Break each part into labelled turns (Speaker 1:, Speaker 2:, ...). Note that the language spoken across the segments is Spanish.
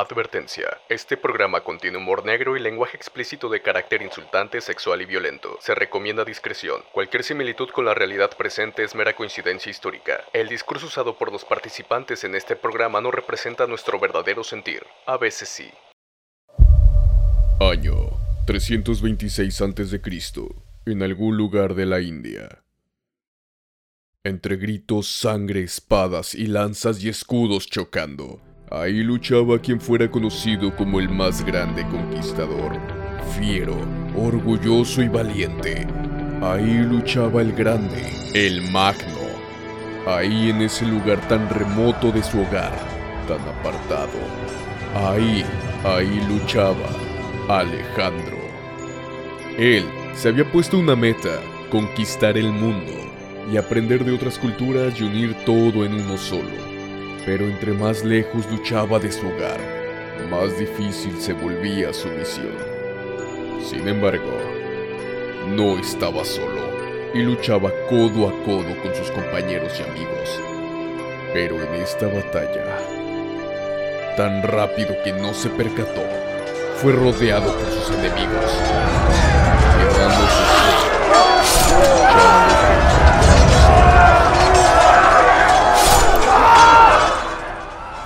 Speaker 1: Advertencia. Este programa contiene humor negro y lenguaje explícito de carácter insultante, sexual y violento. Se recomienda discreción. Cualquier similitud con la realidad presente es mera coincidencia histórica. El discurso usado por los participantes en este programa no representa nuestro verdadero sentir. A veces sí.
Speaker 2: Año 326 a.C. En algún lugar de la India. Entre gritos, sangre, espadas y lanzas y escudos chocando Ahí luchaba quien fuera conocido como el más grande conquistador, fiero, orgulloso y valiente. Ahí luchaba el grande, el magno. Ahí en ese lugar tan remoto de su hogar, tan apartado. Ahí, ahí luchaba Alejandro. Él se había puesto una meta, conquistar el mundo y aprender de otras culturas y unir todo en uno solo. Pero entre más lejos luchaba de su hogar, más difícil se volvía su misión. Sin embargo, no estaba solo y luchaba codo a codo con sus compañeros y amigos. Pero en esta batalla, tan rápido que no se percató, fue rodeado por sus enemigos,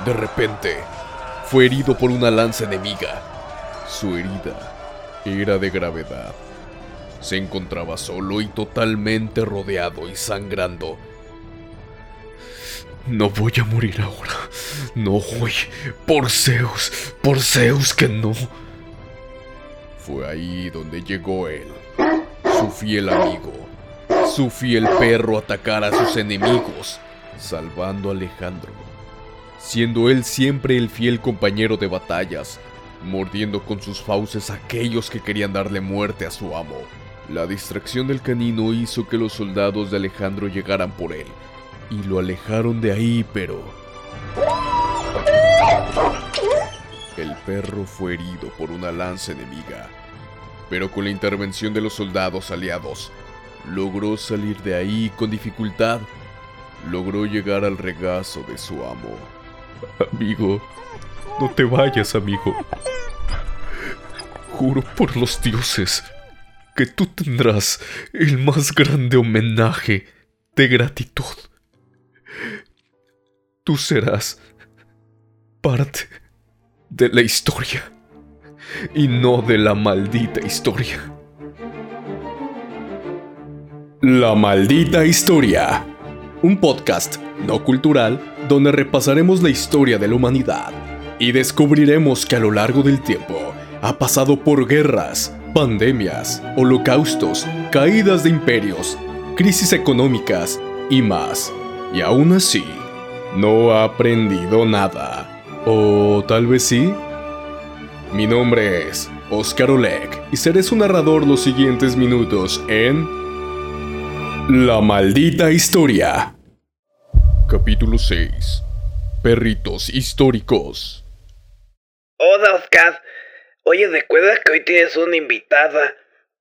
Speaker 2: De repente, fue herido por una lanza enemiga. Su herida era de gravedad. Se encontraba solo y totalmente rodeado y sangrando. No voy a morir ahora. No voy. Por Zeus. Por Zeus que no. Fue ahí donde llegó él. Su fiel amigo. Su fiel perro a atacar a sus enemigos. Salvando a Alejandro siendo él siempre el fiel compañero de batallas, mordiendo con sus fauces a aquellos que querían darle muerte a su amo. La distracción del canino hizo que los soldados de Alejandro llegaran por él, y lo alejaron de ahí, pero... El perro fue herido por una lanza enemiga, pero con la intervención de los soldados aliados, logró salir de ahí con dificultad, logró llegar al regazo de su amo. Amigo, no te vayas, amigo. Juro por los dioses que tú tendrás el más grande homenaje de gratitud. Tú serás parte de la historia y no de la maldita historia. La maldita historia. Un podcast no cultural donde repasaremos la historia de la humanidad y descubriremos que a lo largo del tiempo ha pasado por guerras, pandemias, holocaustos, caídas de imperios, crisis económicas y más. Y aún así, no ha aprendido nada. ¿O tal vez sí? Mi nombre es Oscar Oleg y seré su narrador los siguientes minutos en... La maldita historia. Capítulo 6 Perritos históricos
Speaker 3: Hola Oscar, oye recuerda que hoy tienes una invitada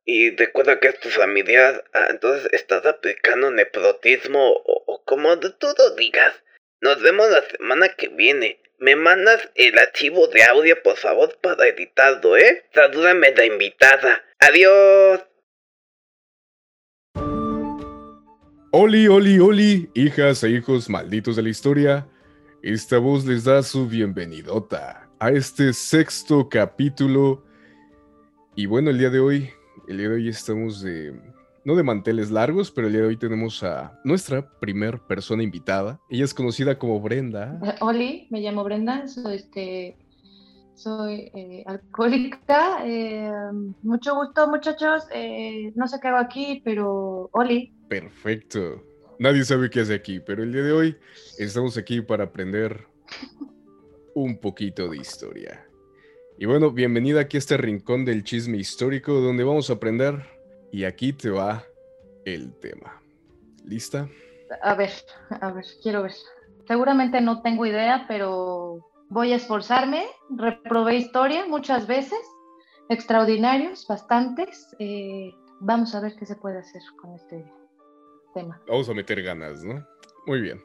Speaker 3: y recuerda que es tu familiar, ah, entonces estás aplicando nepotismo o, o como tú lo digas. Nos vemos la semana que viene. Me mandas el archivo de audio por favor para editarlo, ¿eh? Salúdame la invitada. Adiós.
Speaker 2: Oli, oli, oli, hijas e hijos malditos de la historia, esta voz les da su bienvenidota a este sexto capítulo. Y bueno, el día de hoy, el día de hoy estamos de, no de manteles largos, pero el día de hoy tenemos a nuestra primer persona invitada. Ella es conocida como Brenda.
Speaker 4: Eh, oli, me llamo Brenda, soy este, soy eh, alcohólica. Eh, mucho gusto, muchachos. no sé qué hago aquí, pero Oli.
Speaker 2: Perfecto. Nadie sabe qué hace aquí, pero el día de hoy estamos aquí para aprender un poquito de historia. Y bueno, bienvenida aquí a este rincón del chisme histórico donde vamos a aprender y aquí te va el tema. ¿Lista?
Speaker 4: A ver, a ver, quiero ver. Seguramente no tengo idea, pero voy a esforzarme. Reprobé historia muchas veces, extraordinarios, bastantes. Eh, vamos a ver qué se puede hacer con este
Speaker 2: Vamos a meter ganas, ¿no? Muy bien.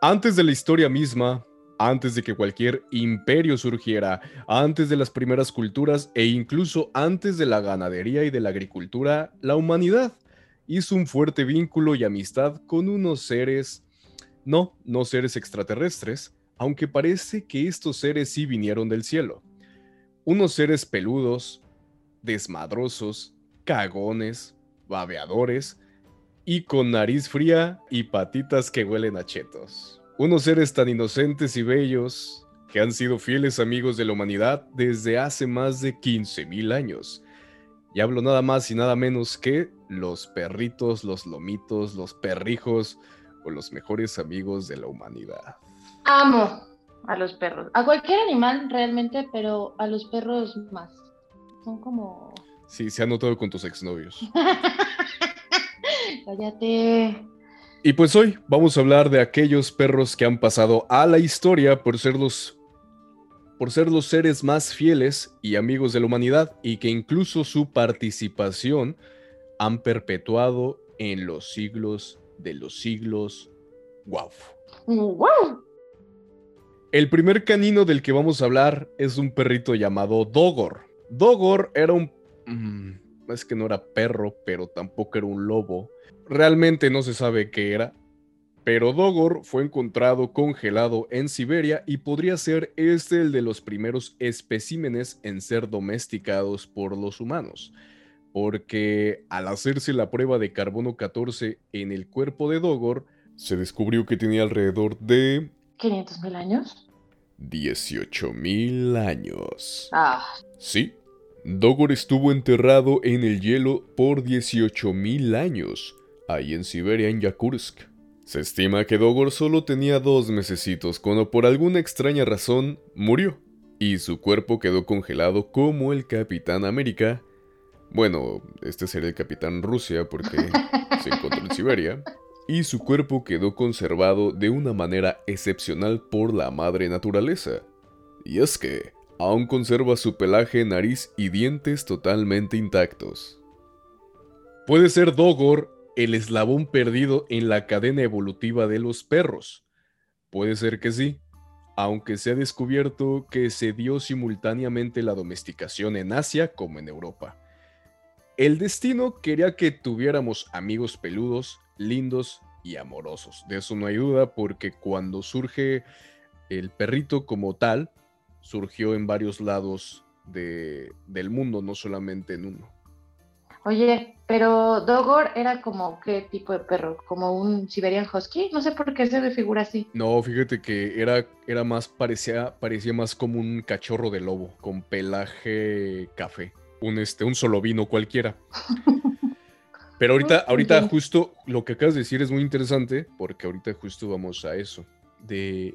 Speaker 2: Antes de la historia misma, antes de que cualquier imperio surgiera, antes de las primeras culturas e incluso antes de la ganadería y de la agricultura, la humanidad hizo un fuerte vínculo y amistad con unos seres, no, no seres extraterrestres, aunque parece que estos seres sí vinieron del cielo. Unos seres peludos, desmadrosos, cagones, babeadores y con nariz fría y patitas que huelen a chetos. Unos seres tan inocentes y bellos que han sido fieles amigos de la humanidad desde hace más de 15.000 años. Y hablo nada más y nada menos que los perritos, los lomitos, los perrijos o los mejores amigos de la humanidad.
Speaker 4: Amo a los perros, a cualquier animal realmente, pero a los perros más. Son como...
Speaker 2: Sí, se ha notado con tus exnovios.
Speaker 4: Cállate.
Speaker 2: Y pues hoy vamos a hablar de aquellos perros que han pasado a la historia por ser los por ser los seres más fieles y amigos de la humanidad y que incluso su participación han perpetuado en los siglos de los siglos. ¡Wow!
Speaker 4: ¡Wow!
Speaker 2: El primer canino del que vamos a hablar es un perrito llamado Dogor. Dogor era un... Mm, es que no era perro, pero tampoco era un lobo. Realmente no se sabe qué era, pero Dogor fue encontrado congelado en Siberia y podría ser este el de los primeros especímenes en ser domesticados por los humanos, porque al hacerse la prueba de carbono 14 en el cuerpo de Dogor, se descubrió que tenía alrededor de...
Speaker 4: ¿500 mil años?
Speaker 2: 18 mil años.
Speaker 4: Ah.
Speaker 2: Sí, Dogor estuvo enterrado en el hielo por 18 mil años, ahí en Siberia, en Yakursk. Se estima que Dogor solo tenía dos mesecitos cuando por alguna extraña razón murió, y su cuerpo quedó congelado como el Capitán América. Bueno, este sería el Capitán Rusia porque se encontró en Siberia. Y su cuerpo quedó conservado de una manera excepcional por la madre naturaleza. Y es que aún conserva su pelaje, nariz y dientes totalmente intactos. Puede ser Dogor el eslabón perdido en la cadena evolutiva de los perros. Puede ser que sí, aunque se ha descubierto que se dio simultáneamente la domesticación en Asia como en Europa. El destino quería que tuviéramos amigos peludos, lindos y amorosos. De eso no hay duda porque cuando surge el perrito como tal, surgió en varios lados del mundo, no solamente en uno.
Speaker 4: Oye, pero Dogor era como qué tipo de perro, como un Siberian Husky, no sé por qué se me figura así.
Speaker 2: No, fíjate que era, era más, parecía, parecía más como un cachorro de lobo, con pelaje café, un este, un solo vino cualquiera. Pero ahorita, ahorita justo lo que acabas de decir es muy interesante, porque ahorita justo vamos a eso. De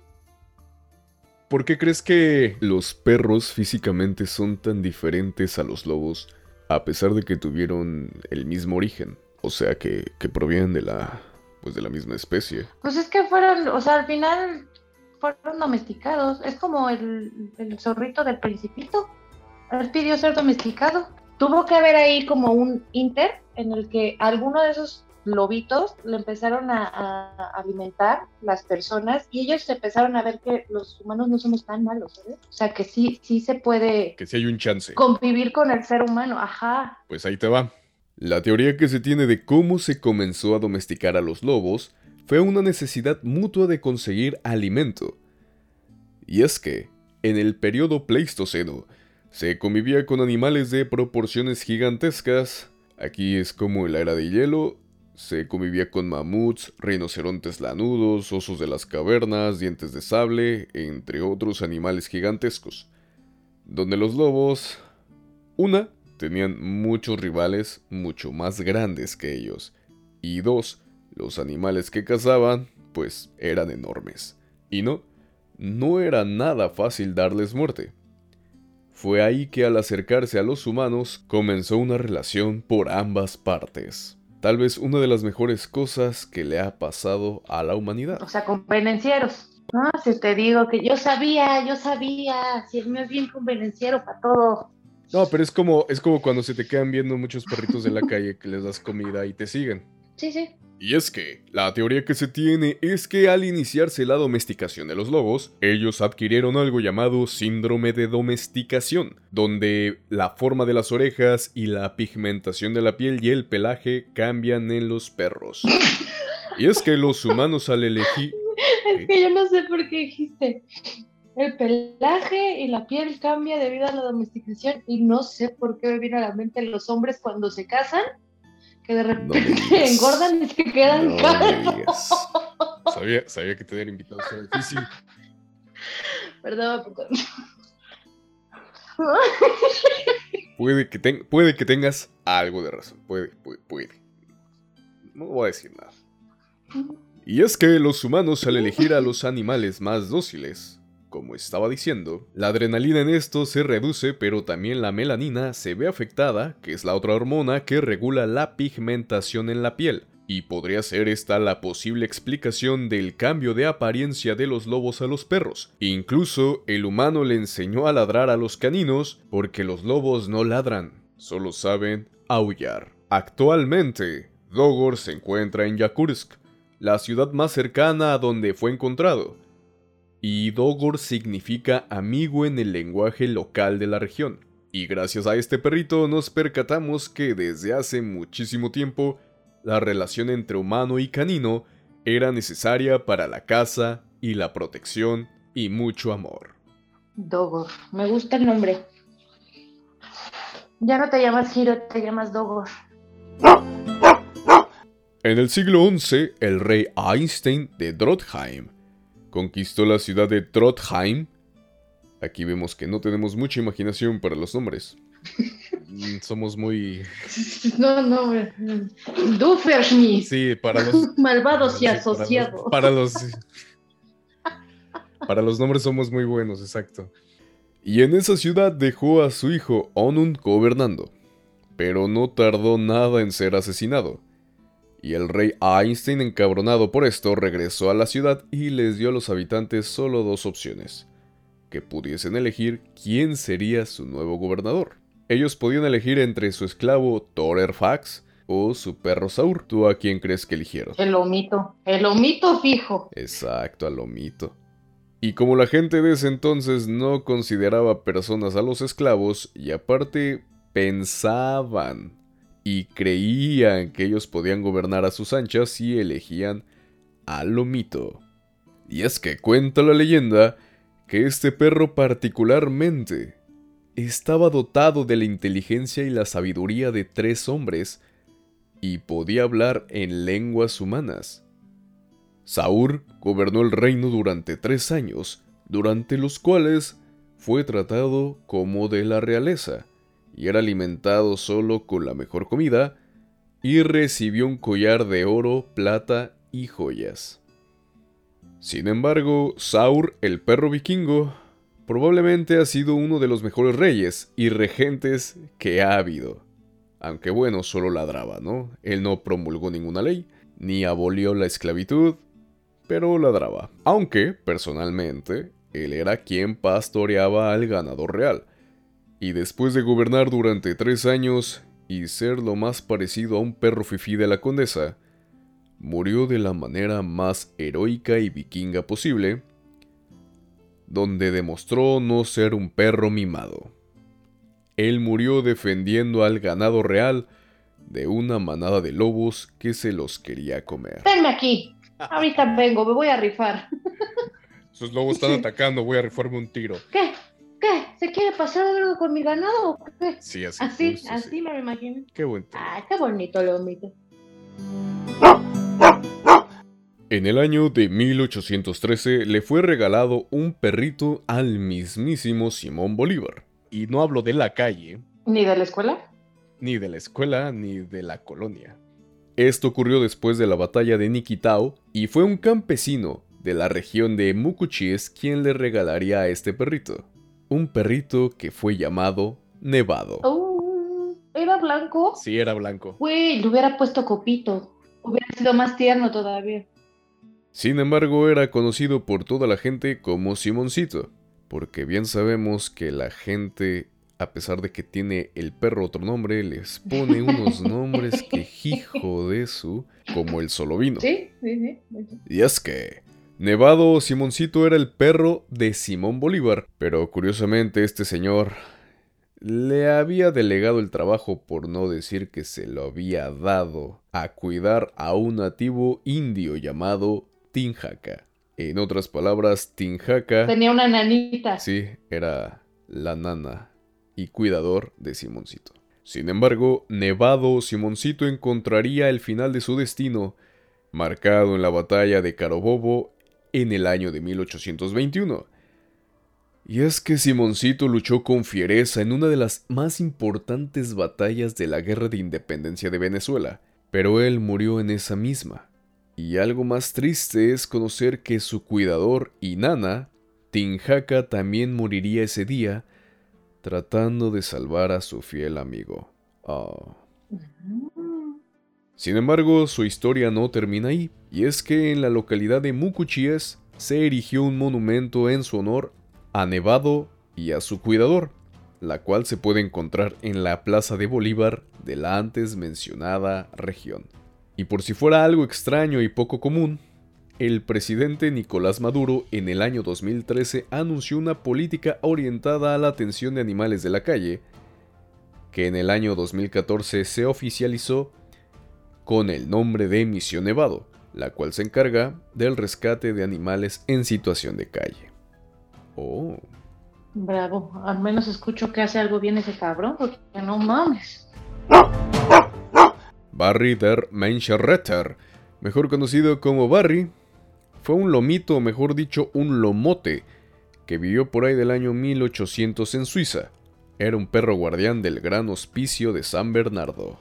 Speaker 2: ¿Por qué crees que los perros físicamente son tan diferentes a los lobos? a pesar de que tuvieron el mismo origen, o sea que, provienen de la, pues de la misma especie.
Speaker 4: Pues es que fueron, o sea, al final fueron domesticados, es como el, el zorrito del principito, él pidió ser domesticado. Tuvo que haber ahí como un inter en el que alguno de esos lobitos le empezaron a, alimentar las personas y ellos empezaron a ver que los humanos no somos tan malos, ¿sabes? O sea, que sí, sí se puede...
Speaker 2: Que sí hay un chance.
Speaker 4: Convivir con el ser humano, ajá.
Speaker 2: Pues ahí te va. La teoría que se tiene de cómo se comenzó a domesticar a los lobos fue una necesidad mutua de conseguir alimento. Y es que, en el periodo Pleistoceno, se convivía con animales de proporciones gigantescas, aquí es como la era de hielo, se convivía con mamuts, rinocerontes lanudos, osos de las cavernas, dientes de sable, entre otros animales gigantescos. Donde los lobos... Una, tenían muchos rivales mucho más grandes que ellos. Y dos, los animales que cazaban, pues eran enormes. Y no, no era nada fácil darles muerte. Fue ahí que al acercarse a los humanos comenzó una relación por ambas partes. Tal vez una de las mejores cosas que le ha pasado a la humanidad.
Speaker 4: O sea, convenencieros. No, si te digo que yo sabía, yo sabía, si el mío es bien convenenciero para todo.
Speaker 2: No, pero es como, es como cuando se te quedan viendo muchos perritos de la calle que les das comida y te siguen.
Speaker 4: Sí, sí.
Speaker 2: Y es que, la teoría que se tiene es que al iniciarse la domesticación de los lobos, ellos adquirieron algo llamado síndrome de domesticación, donde la forma de las orejas y la pigmentación de la piel y el pelaje cambian en los perros. Y es que los humanos al elegir...
Speaker 4: Es que yo no sé por qué dijiste. El pelaje y la piel cambia debido a la domesticación y no sé por qué me viene a la mente los hombres cuando se casan que de repente engordan y se quedan
Speaker 2: calvos. Sabía, sabía que tener invitados era difícil.
Speaker 4: Perdón,
Speaker 2: puede, que puede que tengas algo de razón. Puede, puede, puede. No voy a decir nada. Y es que los humanos al elegir a los animales más dóciles como estaba diciendo, la adrenalina en esto se reduce, pero también la melanina se ve afectada, que es la otra hormona que regula la pigmentación en la piel. Y podría ser esta la posible explicación del cambio de apariencia de los lobos a los perros. Incluso el humano le enseñó a ladrar a los caninos porque los lobos no ladran, solo saben aullar. Actualmente, Dogor se encuentra en Yakursk, la ciudad más cercana a donde fue encontrado, y Dogor significa amigo en el lenguaje local de la región. Y gracias a este perrito nos percatamos que desde hace muchísimo tiempo la relación entre humano y canino era necesaria para la caza y la protección y mucho amor.
Speaker 4: Dogor, me gusta el nombre. Ya no te llamas Hiro, te llamas Dogor.
Speaker 2: En el siglo XI, el rey Einstein de Drotheim conquistó la ciudad de Trotheim. Aquí vemos que no tenemos mucha imaginación para los nombres. Mm, somos muy.
Speaker 4: No, no,
Speaker 2: Sí, para los.
Speaker 4: Malvados y asociados.
Speaker 2: Para los, para los. nombres somos muy buenos, exacto. Y en esa ciudad dejó a su hijo Onun gobernando. Pero no tardó nada en ser asesinado y el rey Einstein, encabronado por esto, regresó a la ciudad y les dio a los habitantes solo dos opciones, que pudiesen elegir quién sería su nuevo gobernador. Ellos podían elegir entre su esclavo Thorer Fax o su perro Saur. ¿Tú a quién crees que eligieron?
Speaker 4: El omito, el omito fijo.
Speaker 2: Exacto, al omito. Y como la gente de ese entonces no consideraba personas a los esclavos y aparte pensaban y creían que ellos podían gobernar a sus anchas si elegían a Lomito. Y es que cuenta la leyenda que este perro particularmente estaba dotado de la inteligencia y la sabiduría de tres hombres y podía hablar en lenguas humanas. Saur gobernó el reino durante tres años, durante los cuales fue tratado como de la realeza y era alimentado solo con la mejor comida, y recibió un collar de oro, plata y joyas. Sin embargo, Saur, el perro vikingo, probablemente ha sido uno de los mejores reyes y regentes que ha habido. Aunque bueno, solo ladraba, ¿no? Él no promulgó ninguna ley, ni abolió la esclavitud, pero ladraba. Aunque, personalmente, él era quien pastoreaba al ganado real, y después de gobernar durante tres años y ser lo más parecido a un perro fifí de la condesa, murió de la manera más heroica y vikinga posible, donde demostró no ser un perro mimado. Él murió defendiendo al ganado real de una manada de lobos que se los quería comer.
Speaker 4: Venme aquí. Ahorita vengo, me voy a rifar.
Speaker 2: Esos lobos están atacando, voy a rifarme un tiro.
Speaker 4: ¿Qué? ¿Qué? ¿Se quiere pasar algo con mi ganado o qué?
Speaker 2: Sí, así.
Speaker 4: Así, así me lo imagino.
Speaker 2: Qué bonito.
Speaker 4: Ah, qué bonito lo omito.
Speaker 2: En el año de 1813 le fue regalado un perrito al mismísimo Simón Bolívar. Y no hablo de la calle.
Speaker 4: ¿Ni de la escuela?
Speaker 2: Ni de la escuela, ni de la colonia. Esto ocurrió después de la batalla de Niquitao y fue un campesino de la región de Mucuchíes quien le regalaría a este perrito un perrito que fue llamado Nevado.
Speaker 4: Oh, ¿Era blanco?
Speaker 2: Sí, era blanco.
Speaker 4: Güey, le hubiera puesto copito. Hubiera sido más tierno todavía.
Speaker 2: Sin embargo, era conocido por toda la gente como Simoncito, porque bien sabemos que la gente a pesar de que tiene el perro otro nombre, les pone unos nombres que hijo de su, como el solo vino.
Speaker 4: Sí, sí, sí.
Speaker 2: Y es que Nevado Simoncito era el perro de Simón Bolívar, pero curiosamente este señor le había delegado el trabajo, por no decir que se lo había dado, a cuidar a un nativo indio llamado Tinjaca. En otras palabras, Tinjaca...
Speaker 4: Tenía una nanita.
Speaker 2: Sí, era la nana y cuidador de Simoncito. Sin embargo, Nevado Simoncito encontraría el final de su destino, marcado en la batalla de Carabobo en el año de 1821. Y es que Simoncito luchó con fiereza en una de las más importantes batallas de la Guerra de Independencia de Venezuela, pero él murió en esa misma. Y algo más triste es conocer que su cuidador y nana, Tinjaca, también moriría ese día tratando de salvar a su fiel amigo. Oh. Sin embargo, su historia no termina ahí, y es que en la localidad de Mucuchíes se erigió un monumento en su honor a Nevado y a su cuidador, la cual se puede encontrar en la Plaza de Bolívar de la antes mencionada región. Y por si fuera algo extraño y poco común, el presidente Nicolás Maduro en el año 2013 anunció una política orientada a la atención de animales de la calle, que en el año 2014 se oficializó con el nombre de Misión Nevado, la cual se encarga del rescate de animales en situación de calle. Oh.
Speaker 4: Bravo, al menos escucho que hace algo bien ese cabrón, porque no mames.
Speaker 2: Barry der Menschenretter, mejor conocido como Barry, fue un lomito, o mejor dicho, un lomote, que vivió por ahí del año 1800 en Suiza. Era un perro guardián del gran hospicio de San Bernardo.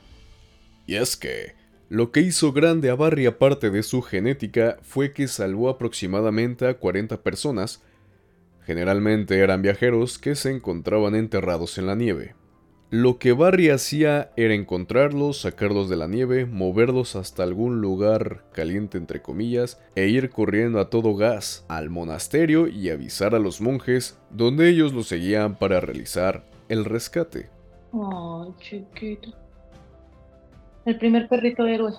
Speaker 2: Y es que, lo que hizo grande a Barry aparte de su genética fue que salvó aproximadamente a 40 personas, generalmente eran viajeros que se encontraban enterrados en la nieve. Lo que Barry hacía era encontrarlos, sacarlos de la nieve, moverlos hasta algún lugar caliente entre comillas, e ir corriendo a todo gas al monasterio y avisar a los monjes, donde ellos lo seguían para realizar el rescate.
Speaker 4: Oh, chiquito. El primer perrito héroe.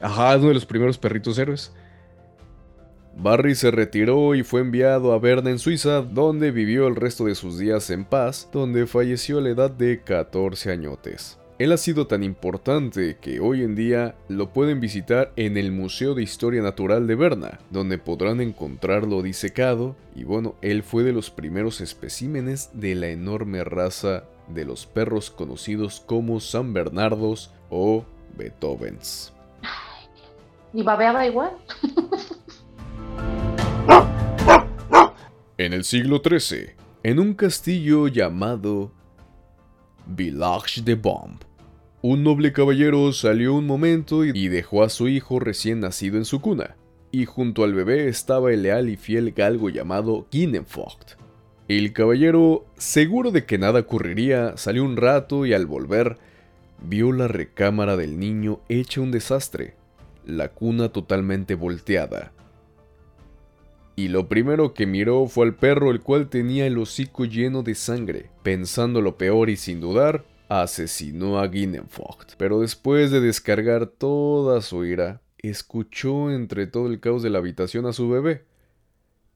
Speaker 2: Ajá, uno de los primeros perritos héroes. Barry se retiró y fue enviado a Berna en Suiza, donde vivió el resto de sus días en paz, donde falleció a la edad de 14 añotes. Él ha sido tan importante que hoy en día lo pueden visitar en el Museo de Historia Natural de Berna, donde podrán encontrarlo disecado, y bueno, él fue de los primeros especímenes de la enorme raza de los perros conocidos como San Bernardos o Beethovens.
Speaker 4: ¿Y babeaba igual?
Speaker 2: en el siglo XIII, en un castillo llamado Village de Bomb, un noble caballero salió un momento y dejó a su hijo recién nacido en su cuna, y junto al bebé estaba el leal y fiel galgo llamado Ginnenfocht. El caballero, seguro de que nada ocurriría, salió un rato y al volver, vio la recámara del niño hecha un desastre, la cuna totalmente volteada. Y lo primero que miró fue al perro el cual tenía el hocico lleno de sangre. Pensando lo peor y sin dudar, asesinó a Ginnenfocht. Pero después de descargar toda su ira, escuchó entre todo el caos de la habitación a su bebé,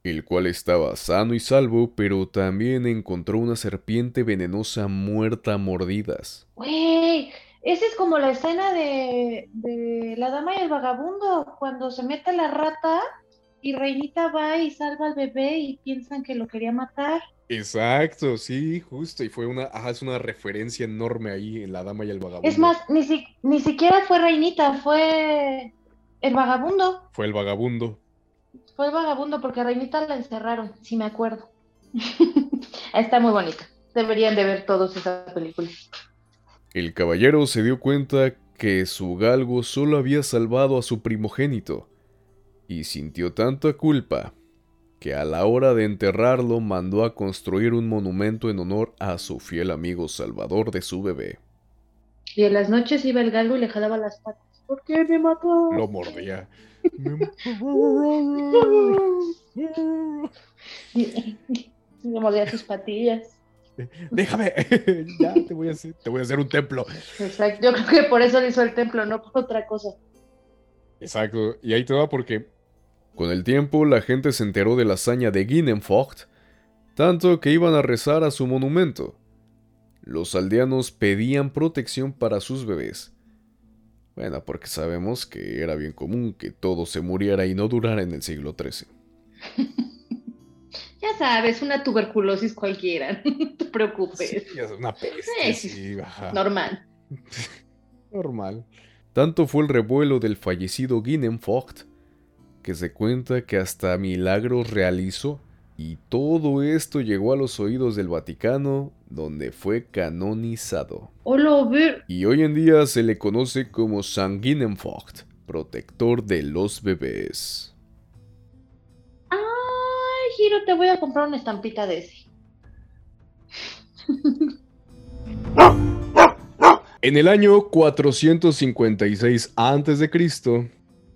Speaker 2: el cual estaba sano y salvo, pero también encontró una serpiente venenosa muerta a mordidas.
Speaker 4: Güey, esa es como la escena de, de La Dama y el Vagabundo, cuando se mete la rata y Reinita va y salva al bebé y piensan que lo quería matar.
Speaker 2: Exacto, sí, justo. Y fue una, ajá, es una referencia enorme ahí en La Dama y el Vagabundo.
Speaker 4: Es más, ni, ni siquiera fue Reinita, fue el vagabundo.
Speaker 2: Fue el vagabundo.
Speaker 4: Fue el vagabundo porque a Reinita la encerraron, si me acuerdo. Está muy bonita. Deberían de ver todos esa película.
Speaker 2: El caballero se dio cuenta que su galgo solo había salvado a su primogénito y sintió tanta culpa que a la hora de enterrarlo mandó a construir un monumento en honor a su fiel amigo salvador de su bebé.
Speaker 4: Y en las noches iba el galgo y le jalaba las patas. ¿Por qué me mató?
Speaker 2: Lo mordía.
Speaker 4: Le mordía sus patillas.
Speaker 2: Déjame, ya te voy, a hacer, te voy a hacer un templo.
Speaker 4: Exacto, yo creo que por eso le hizo el templo, no por otra cosa.
Speaker 2: Exacto, y ahí te va porque con el tiempo la gente se enteró de la hazaña de Ginnenfocht, tanto que iban a rezar a su monumento. Los aldeanos pedían protección para sus bebés. Bueno, porque sabemos que era bien común que todo se muriera y no durara en el siglo XIII.
Speaker 4: ya sabes, una tuberculosis cualquiera, no te preocupes.
Speaker 2: Sí, una peste.
Speaker 4: Normal.
Speaker 2: Normal. Tanto fue el revuelo del fallecido Ginnenfocht que se cuenta que hasta milagros realizó y todo esto llegó a los oídos del Vaticano, donde fue canonizado. Y hoy en día se le conoce como San Ginnenfocht, protector de los bebés.
Speaker 4: Ay, Giro, te voy a comprar una estampita de ese.
Speaker 2: En el año 456 a.C.,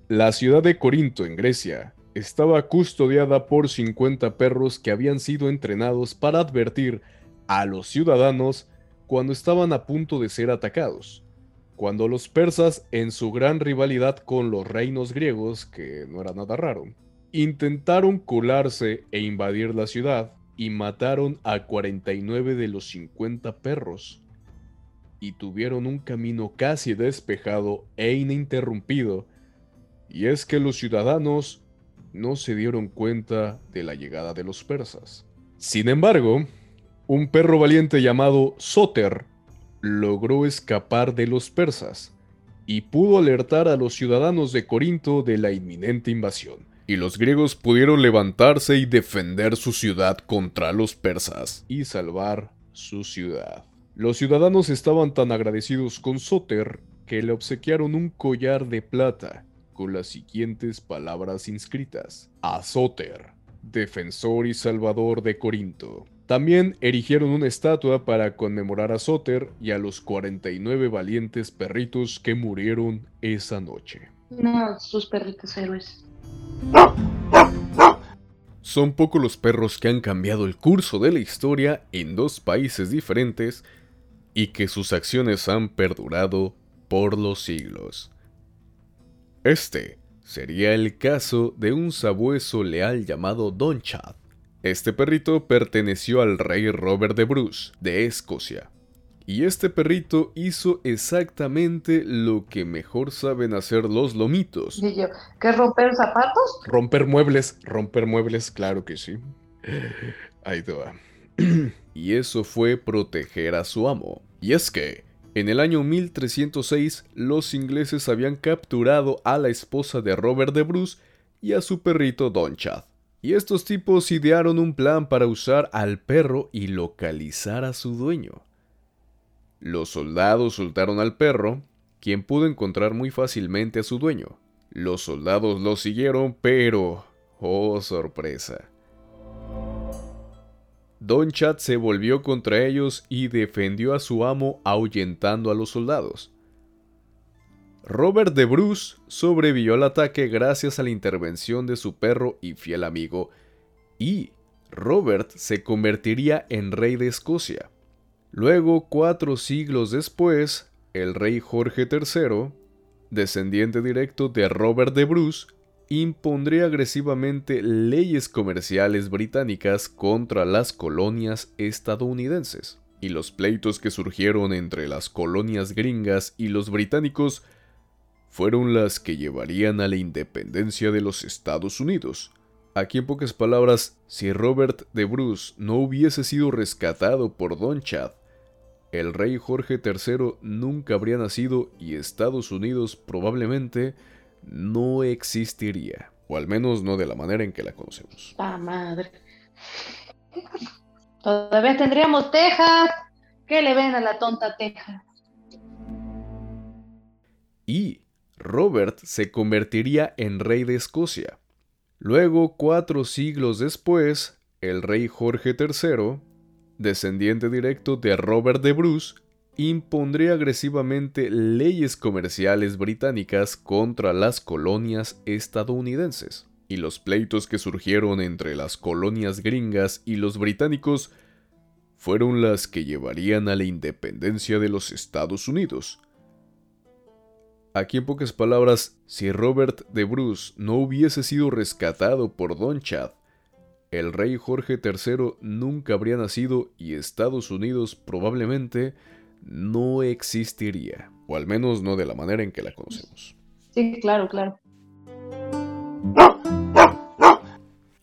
Speaker 2: la ciudad de Corinto, en Grecia, estaba custodiada por 50 perros que habían sido entrenados para advertir a los ciudadanos cuando estaban a punto de ser atacados. Cuando los persas, en su gran rivalidad con los reinos griegos, que no era nada raro, intentaron colarse e invadir la ciudad y mataron a 49 de los 50 perros. Y tuvieron un camino casi despejado e ininterrumpido, y es que los ciudadanos no se dieron cuenta de la llegada de los persas. Sin embargo, un perro valiente llamado Soter logró escapar de los persas y pudo alertar a los ciudadanos de Corinto de la inminente invasión. Y los griegos pudieron levantarse y defender su ciudad contra los persas y salvar su ciudad. Los ciudadanos estaban tan agradecidos con Soter que le obsequiaron un collar de plata con las siguientes palabras inscritas. A Soter, defensor y salvador de Corinto. También erigieron una estatua para conmemorar a Soter y a los 49 valientes perritos que murieron esa noche.
Speaker 4: No, sus perritos héroes.
Speaker 2: Son pocos los perros que han cambiado el curso de la historia en dos países diferentes y que sus acciones han perdurado por los siglos. Este sería el caso de un sabueso leal llamado Don Chad. Este perrito perteneció al rey Robert de Bruce, de Escocia. Y este perrito hizo exactamente lo que mejor saben hacer los lomitos.
Speaker 4: ¿Qué romper zapatos?
Speaker 2: Romper muebles, romper muebles, claro que sí. Ahí te va. y eso fue proteger a su amo. Y es que, en el año 1306, los ingleses habían capturado a la esposa de Robert de Bruce y a su perrito Don Chad. Y estos tipos idearon un plan para usar al perro y localizar a su dueño. Los soldados soltaron al perro, quien pudo encontrar muy fácilmente a su dueño. Los soldados lo siguieron, pero... ¡Oh, sorpresa! Don Chad se volvió contra ellos y defendió a su amo ahuyentando a los soldados. Robert de Bruce sobrevivió al ataque gracias a la intervención de su perro y fiel amigo, y Robert se convertiría en rey de Escocia. Luego, cuatro siglos después, el rey Jorge III, descendiente directo de Robert de Bruce, impondría agresivamente leyes comerciales británicas contra las colonias estadounidenses, y los pleitos que surgieron entre las colonias gringas y los británicos fueron las que llevarían a la independencia de los Estados Unidos. Aquí en pocas palabras, si Robert de Bruce no hubiese sido rescatado por Don Chad, el rey Jorge III nunca habría nacido y Estados Unidos probablemente no existiría. O al menos no de la manera en que la conocemos.
Speaker 4: ¡Ah, madre! Todavía tendríamos Texas. ¿Qué le ven a la tonta Texas?
Speaker 2: Y Robert se convertiría en rey de Escocia. Luego, cuatro siglos después, el rey Jorge III, descendiente directo de Robert de Bruce, impondría agresivamente leyes comerciales británicas contra las colonias estadounidenses, y los pleitos que surgieron entre las colonias gringas y los británicos fueron las que llevarían a la independencia de los Estados Unidos. Aquí en pocas palabras, si Robert de Bruce no hubiese sido rescatado por Don Chad, el rey Jorge III nunca habría nacido y Estados Unidos probablemente no existiría, o al menos no de la manera en que la conocemos.
Speaker 4: Sí, claro, claro.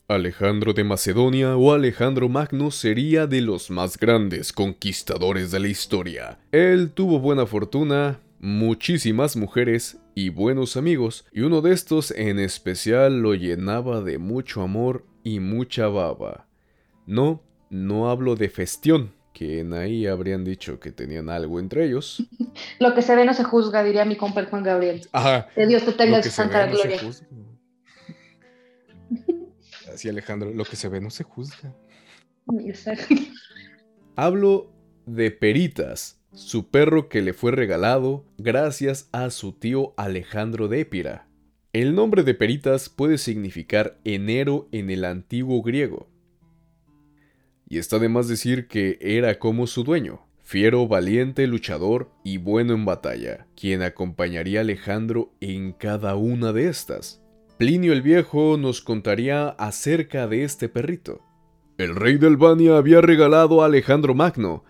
Speaker 2: Alejandro de Macedonia o Alejandro Magno sería de los más grandes conquistadores de la historia. Él tuvo buena fortuna, muchísimas mujeres y buenos amigos, y uno de estos en especial lo llenaba de mucho amor y mucha baba. No, no hablo de festión, que en ahí habrían dicho que tenían algo entre ellos.
Speaker 4: Lo que se ve no se juzga, diría mi compa Juan Gabriel.
Speaker 2: Ajá.
Speaker 4: Que Dios te tenga en su santa gloria.
Speaker 2: Así Alejandro, lo que se ve no se juzga. Hablo de Peritas, su perro que le fue regalado gracias a su tío Alejandro de Épira. El nombre de Peritas puede significar enero en el antiguo griego. Y está de más decir que era como su dueño, fiero, valiente, luchador y bueno en batalla, quien acompañaría a Alejandro en cada una de estas. Plinio el Viejo nos contaría acerca de este perrito. El rey de Albania había regalado a Alejandro Magno,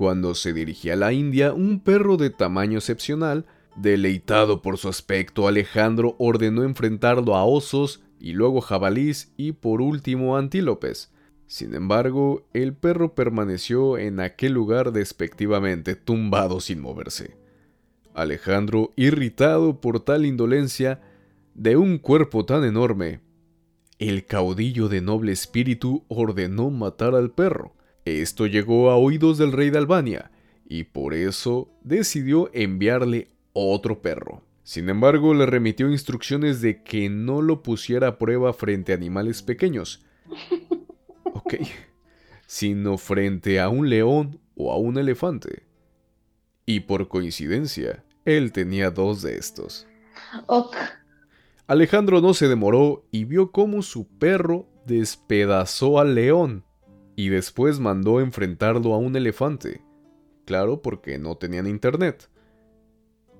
Speaker 2: cuando se dirigía a la India, un perro de tamaño excepcional. Deleitado por su aspecto, Alejandro ordenó enfrentarlo a osos y luego jabalís y por último antílopes. Sin embargo, el perro permaneció en aquel lugar despectivamente tumbado sin moverse. Alejandro, irritado por tal indolencia, de un cuerpo tan enorme, el caudillo de noble espíritu ordenó matar al perro. Esto llegó a oídos del rey de Albania, y por eso decidió enviarle otro perro. Sin embargo, le remitió instrucciones de que no lo pusiera a prueba frente a animales pequeños. Ok. Sino frente a un león o a un elefante. Y por coincidencia, él tenía dos de estos.
Speaker 4: Ok.
Speaker 2: Alejandro no se demoró y vio cómo su perro despedazó al león y después mandó enfrentarlo a un elefante. Claro, porque no tenían internet.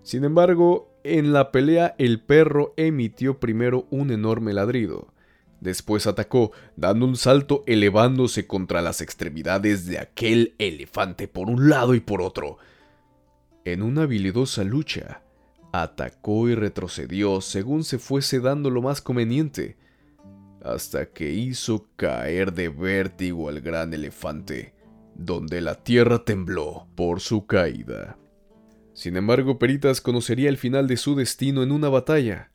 Speaker 2: Sin embargo, en la pelea el perro emitió primero un enorme ladrido. Después atacó, dando un salto elevándose contra las extremidades de aquel elefante por un lado y por otro. En una habilidosa lucha, atacó y retrocedió según se fuese dando lo más conveniente, hasta que hizo caer de vértigo al gran elefante, donde la tierra tembló por su caída. Sin embargo, Peritas conocería el final de su destino en una batalla.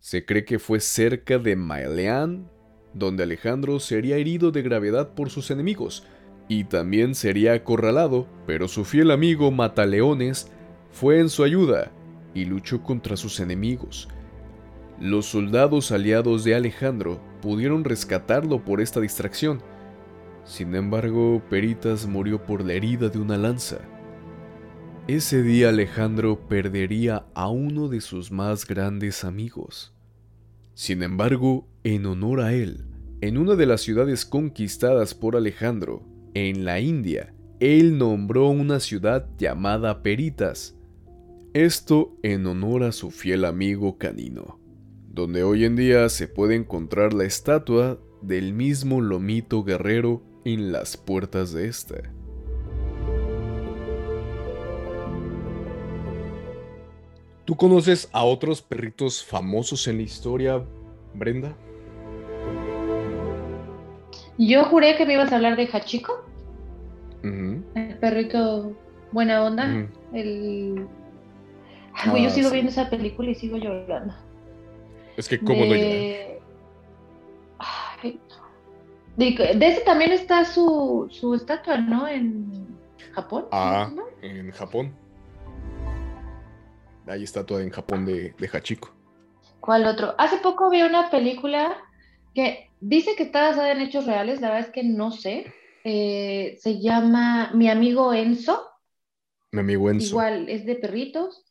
Speaker 2: Se cree que fue cerca de Maileán, donde Alejandro sería herido de gravedad por sus enemigos, y también sería acorralado, pero su fiel amigo Mataleones fue en su ayuda y luchó contra sus enemigos. Los soldados aliados de Alejandro pudieron rescatarlo por esta distracción. Sin embargo, Peritas murió por la herida de una lanza. Ese día Alejandro perdería a uno de sus más grandes amigos. Sin embargo, en honor a él, en una de las ciudades conquistadas por Alejandro, en la India, él nombró una ciudad llamada Peritas, esto en honor a su fiel amigo canino, donde hoy en día se puede encontrar la estatua del mismo lomito guerrero en las puertas de esta. ¿Tú conoces a otros perritos famosos en la historia, Brenda?
Speaker 4: Yo juré que me ibas a hablar de Hachiko. El perrito buena onda. El yo sigo viendo esa película y sigo llorando.
Speaker 2: Es que, ¿cómo no llorar?
Speaker 4: De, ese también está su, su estatua, ¿no? En Japón.
Speaker 2: Ah, en Japón. Hay estatua en Japón de, de Hachiko.
Speaker 4: ¿Cuál otro? Hace poco vi una película que dice que está basada en hechos reales, la verdad es que no sé. Eh, se llama Mi amigo Enzo.
Speaker 2: Mi amigo Enzo.
Speaker 4: Igual, es de perritos.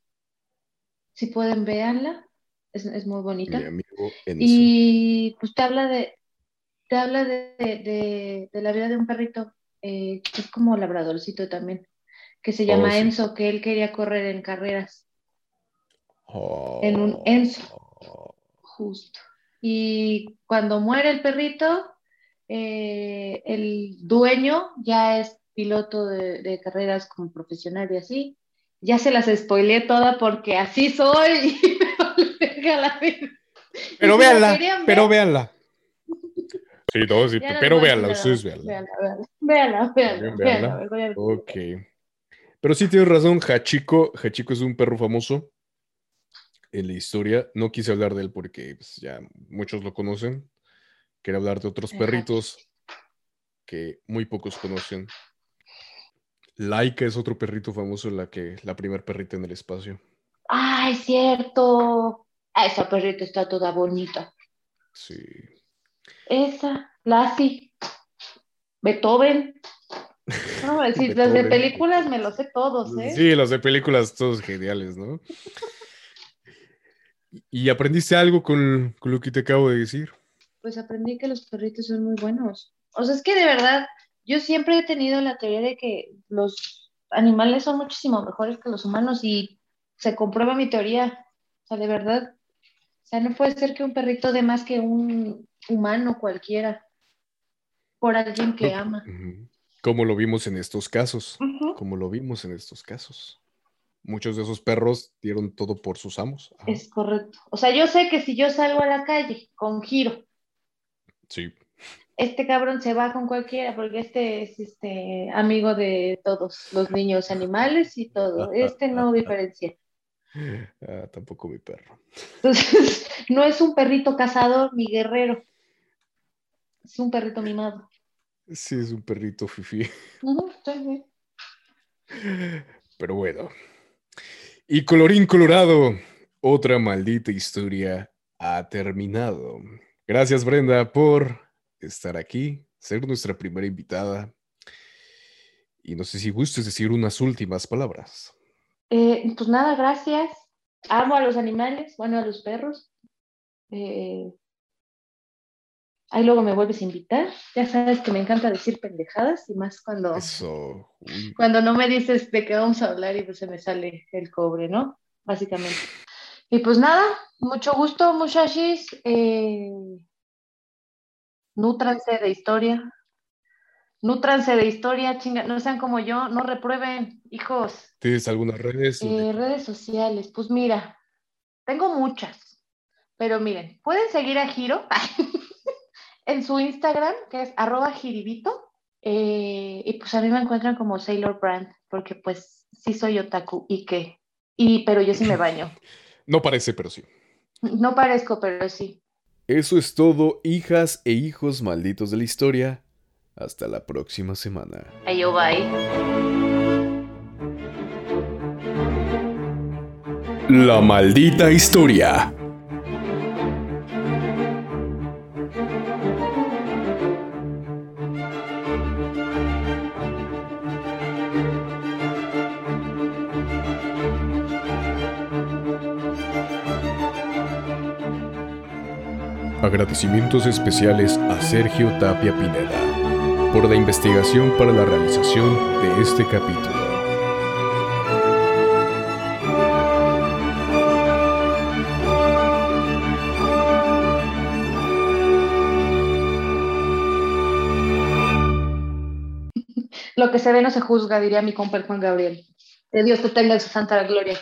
Speaker 4: Si pueden, véanla. Es, muy bonita. Y pues te habla de, te habla de, la vida de un perrito eh, que es como labradorcito también, que se llama
Speaker 2: Oh, sí.
Speaker 4: Enzo, que él quería correr en carreras. En un Enzo. Justo. Y cuando muere el perrito, eh, el dueño ya es piloto de, de carreras como profesional y así. Ya se las spoileé toda porque así soy
Speaker 5: Pero véanla, pero véanla.
Speaker 2: Sí, no, sí, pero véanla, ustedes véanla.
Speaker 4: Véanla, véanla.
Speaker 2: Ok. Pero sí tienes razón, Hachiko. Hachiko es un perro famoso en la historia. No quise hablar de él porque pues, ya muchos lo conocen. Quería hablar de otros perritos que muy pocos conocen. Laika es otro perrito famoso, la que la primer perrita en el espacio.
Speaker 4: Ay, cierto. Ah, esa perrita está toda bonita.
Speaker 2: Sí.
Speaker 4: Esa, Lassie, Beethoven. No, si las de películas me los sé todos, ¿eh?
Speaker 2: Sí, los de películas, todos geniales, ¿no? ¿Y aprendiste algo con, con lo que te acabo de decir?
Speaker 4: Pues aprendí que los perritos son muy buenos. O sea, es que de verdad, yo siempre he tenido la teoría de que los animales son muchísimo mejores que los humanos y se comprueba mi teoría. O sea, de verdad. O sea, no puede ser que un perrito dé más que un humano cualquiera por alguien que ama.
Speaker 2: Como lo vimos en estos casos. Como lo vimos en estos casos. Muchos de esos perros dieron todo por sus amos. Ajá.
Speaker 4: Es correcto. O sea, yo sé que si yo salgo a la calle con giro,
Speaker 2: Sí.
Speaker 4: este cabrón se va con cualquiera, porque este es este amigo de todos los niños animales y todo. Este no diferencia.
Speaker 2: Ah, tampoco mi perro.
Speaker 4: Entonces, no es un perrito cazador ni guerrero. Es un perrito mimado.
Speaker 2: Sí, es un perrito
Speaker 4: sí.
Speaker 2: Pero bueno. Y colorín colorado, otra maldita historia ha terminado. Gracias Brenda por estar aquí, ser nuestra primera invitada. Y no sé si gustes decir unas últimas palabras.
Speaker 4: Eh, pues nada, gracias. Amo a los animales, bueno, a los perros. Eh, ahí luego me vuelves a invitar. Ya sabes que me encanta decir pendejadas y más cuando,
Speaker 2: Eso.
Speaker 4: cuando no me dices de qué vamos a hablar y pues se me sale el cobre, ¿no? Básicamente. Y pues nada, mucho gusto, muchachis. Eh, nútranse de historia. Nútranse de historia, chinga, no sean como yo, no reprueben, hijos.
Speaker 2: ¿Tienes algunas redes?
Speaker 4: Eh, redes sociales, pues mira, tengo muchas, pero miren, pueden seguir a Giro en su Instagram, que es arroba jiribito, eh, y pues a mí me encuentran como Sailor Brand, porque pues sí soy otaku y qué, y pero yo sí me baño.
Speaker 2: No parece, pero sí.
Speaker 4: No parezco, pero sí.
Speaker 2: Eso es todo, hijas e hijos malditos de la historia. Hasta la próxima semana.
Speaker 4: Ahí yo bye.
Speaker 2: La maldita historia. Agradecimientos especiales a Sergio Tapia Pineda por la investigación para la realización de este capítulo.
Speaker 4: Lo que se ve no se juzga, diría mi compa Juan Gabriel. Que Dios te tenga en su santa gloria.